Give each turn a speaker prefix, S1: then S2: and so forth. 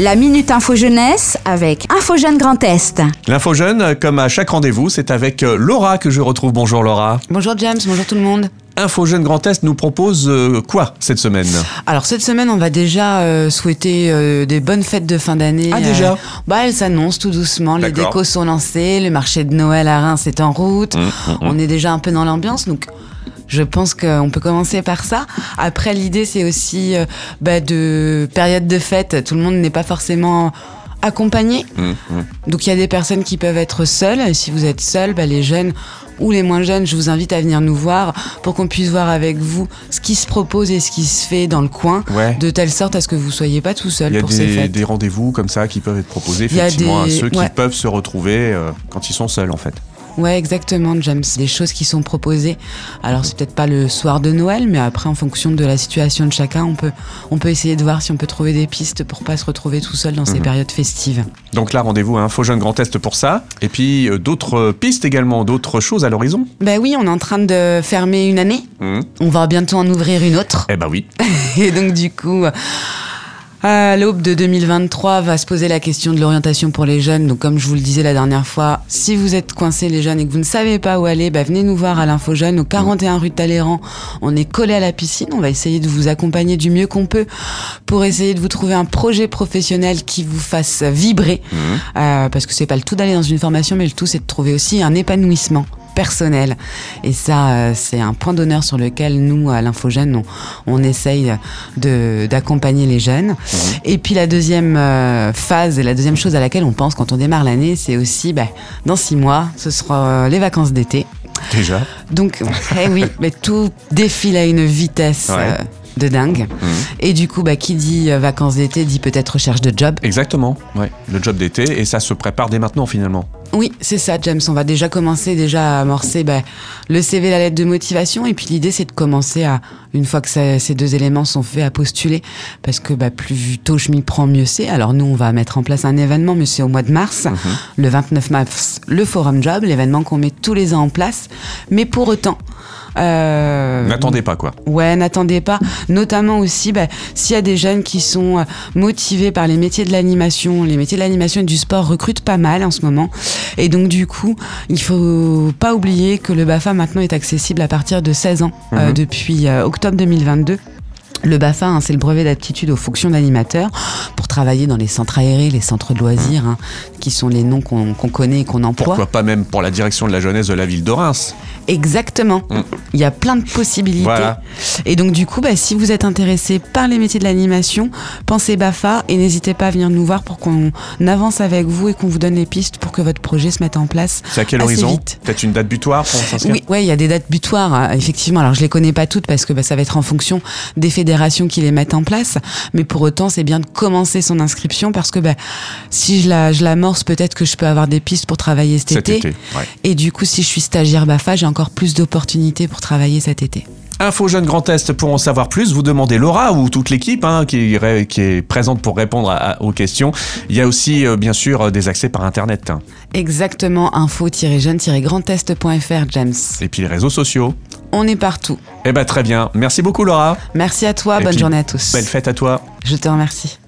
S1: La Minute Info Jeunesse avec Info Jeune Grand Est.
S2: L'info jeune, comme à chaque rendez-vous, c'est avec euh, Laura que je retrouve. Bonjour Laura.
S3: Bonjour James, bonjour tout le monde.
S2: Info Jeune Grand Est nous propose euh, quoi cette semaine?
S3: Alors cette semaine, on va déjà euh, souhaiter euh, des bonnes fêtes de fin d'année.
S2: Ah, déjà?
S3: Euh, Bah, elles s'annoncent tout doucement. Les décos sont lancés, le marché de Noël à Reims est en route.
S2: Mmh, mmh,
S3: On est déjà un peu dans l'ambiance, donc. Je pense qu'on peut commencer par ça. Après, l'idée, c'est aussi euh, bah, de période de fête. Tout le monde n'est pas forcément accompagné.
S2: Hum, hum.
S3: Donc il y a des personnes qui peuvent être seules. Et si vous êtes seul, bah, les jeunes ou les moins jeunes, je vous invite à venir nous voir pour qu'on puisse voir avec vous ce qui se propose et ce qui se fait dans le coin,
S2: Ouais.
S3: de telle sorte à ce que vous soyez pas tout
S2: Il
S3: seul
S2: y a
S3: pour ces
S2: des,
S3: fêtes.
S2: des rendez-vous comme ça qui peuvent être proposés
S3: Il y a
S2: effectivement
S3: des-
S2: à ceux qui peuvent se retrouver euh, quand ils sont seuls en fait.
S3: Ouais, exactement, James. Des choses qui sont proposées. Alors c'est peut-être pas le soir de Noël, mais après en fonction de la situation de chacun, on peut on peut essayer de voir si on peut trouver des pistes pour pas se retrouver tout seul dans ces
S2: Mhm.
S3: périodes festives.
S2: Donc là, rendez-vous à Info Jeune Grand Est pour ça. Et puis euh, d'autres pistes également, d'autres choses à l'horizon.
S3: Ben oui, on est en train de fermer une année.
S2: Hum.
S3: On va bientôt en ouvrir une autre.
S2: Eh ben oui.
S3: Et donc du coup, à l'aube de 2023, va se poser la question de l'orientation pour les jeunes. Donc comme je vous le disais la dernière fois, si vous êtes coincés les jeunes et que vous ne savez pas où aller, bah, venez nous voir à l'Info Jeune au 41 rue de Talleyrand. On est collé à la piscine. On va essayer de vous accompagner du mieux qu'on peut pour essayer de vous trouver un projet professionnel qui vous fasse vibrer.
S2: Hum.
S3: Euh, parce que c'est pas le tout d'aller dans une formation, mais le tout c'est de trouver aussi un épanouissement personnel. Et ça, euh, c'est un point d'honneur sur lequel nous, à l'Infogène, on, on essaye de- d'accompagner les jeunes. Et puis la deuxième euh, phase et la deuxième chose à laquelle on pense quand on démarre l'année, c'est aussi, bah, dans six mois, ce sera euh, les vacances d'été.
S2: Déjà.
S3: Donc, eh oui, mais tout défile à une vitesse
S2: Ouais.
S3: euh, de dingue.
S2: Hum.
S3: Et du coup, bah, qui dit euh, vacances d'été dit peut-être recherche de job.
S2: Exactement. Ouais. Le job d'été et ça se prépare dès maintenant finalement.
S3: Oui, c'est ça, James. On va déjà commencer déjà à amorcer bah, le CV, la lettre de motivation. Et puis l'idée, c'est de commencer à, une fois que ça- ces deux éléments sont faits, à postuler. Parce que bah, plus tôt je m'y prends, mieux c'est. Alors nous, on va mettre en place un événement, mais c'est au mois de mars.
S2: Mhm.
S3: Le 29 mars, le Forum Job, l'événement qu'on met tous les ans en place. Mais pour autant... euh,
S2: N'attendez pas quoi.
S3: Ouais, n'attendez pas. Notamment aussi, bah, s'il y a des jeunes qui sont euh, motivés par les métiers de l'animation, les métiers de l'animation et du sport recrutent pas mal en ce moment. Et donc du coup, il faut pas oublier que le BAFA maintenant est accessible à partir de 16 ans euh,
S2: Mhm.
S3: depuis octobre 2022. Le BAFA, hein, c'est le brevet d'aptitude aux fonctions d'animateur pour travailler dans les centres aérés, les centres de loisirs, hein, qui sont les noms qu'on connaît et qu'on emploie.
S2: Pourquoi pas même pour la direction de la jeunesse de la ville de Reims.
S3: Exactement.
S2: Mm.
S3: Il y a plein de possibilités.
S2: Voilà.
S3: Et donc du coup, bah, si vous êtes intéressé par les métiers de l'animation, pensez BAFA et n'hésitez pas à venir nous voir pour qu'on avance avec vous et qu'on vous donne les pistes pour que votre projet se mette en place.
S2: C'est à quel
S3: Assez
S2: horizon. Peut-être une date butoir pour s'inscrire
S3: Oui, ouais, il y a des dates butoirs, hein, effectivement. Alors je les connais pas toutes parce que bah, ça va être en fonction des fédérations qui les mettent en place. Mais pour autant, c'est bien de commencer son inscription parce que bah, si je la, je l'amorce, peut-être que je peux avoir des pistes pour travailler cet,
S2: Cet été. ouais.
S3: Et du coup, si je suis stagiaire BAFA, j'ai encore plus d'opportunités pour travailler cet été.
S2: Info Jeune Grand Est pour en savoir plus, vous demandez Laura ou toute l'équipe hein, qui, est présente pour répondre à- à- aux questions. Il y a aussi euh, bien sûr euh, des accès par internet.
S3: Exactement, info-jeune-grandest.fr, James.
S2: et puis les réseaux sociaux.
S3: On est partout.
S2: Eh ben très bien, merci beaucoup Laura.
S3: Merci à toi,
S2: Et
S3: bonne journée à tous.
S2: Belle fête à toi.
S3: Je te remercie.